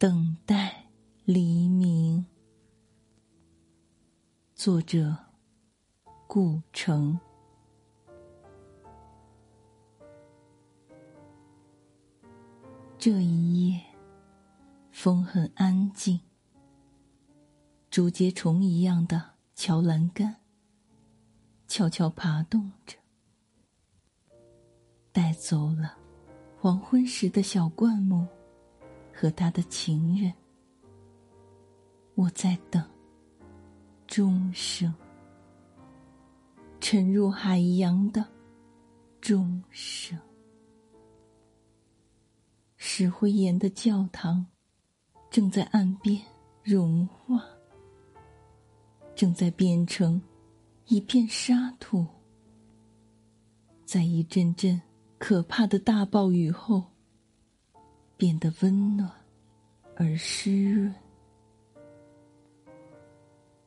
等待黎明。作者：顾城。这一夜，风很安静。竹节虫一样的桥栏杆，悄悄爬动着，带走了黄昏时的小灌木和他的情人。我在等钟声，沉入海洋的钟声。石灰岩的教堂正在岸边融化，正在变成一片沙土。在一阵阵可怕的大暴雨后，变得温暖而湿润。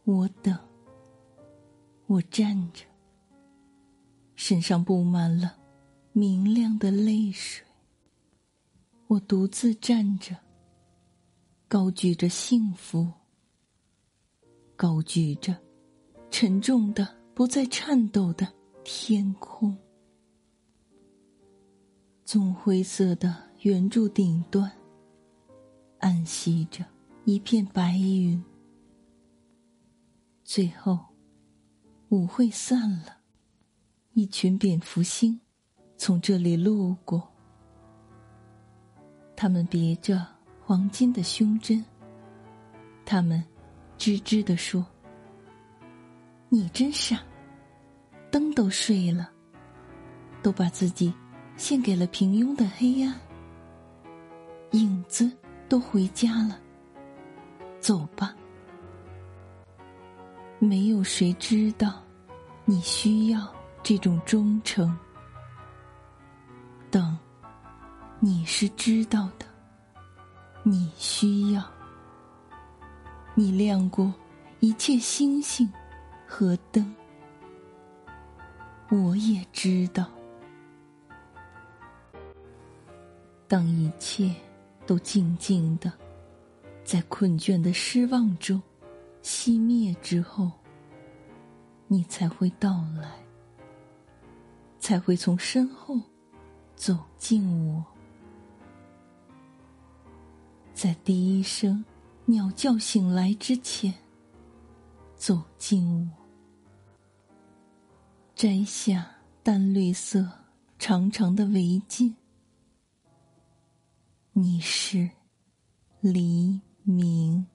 我等，我站着，身上布满了明亮的泪水。我独自站着，高举着幸福，高举着沉重的、不再颤抖的天空。棕灰色的圆柱顶端，暗息着一片白云。最后，舞会散了，一群蝙蝠星从这里路过。他们别着黄金的胸针。他们吱吱地说：“你真傻，灯都睡了，都把自己献给了平庸的黑暗。影子都回家了，走吧。没有谁知道你需要这种忠诚。等。”你是知道的，你需要，你亮过一切星星和灯，我也知道。当一切都静静的，在困倦的失望中熄灭之后，你才会到来，才会从身后走近我。在第一声鸟叫醒来之前，走近我，摘下淡绿色长长的围巾。你是黎明。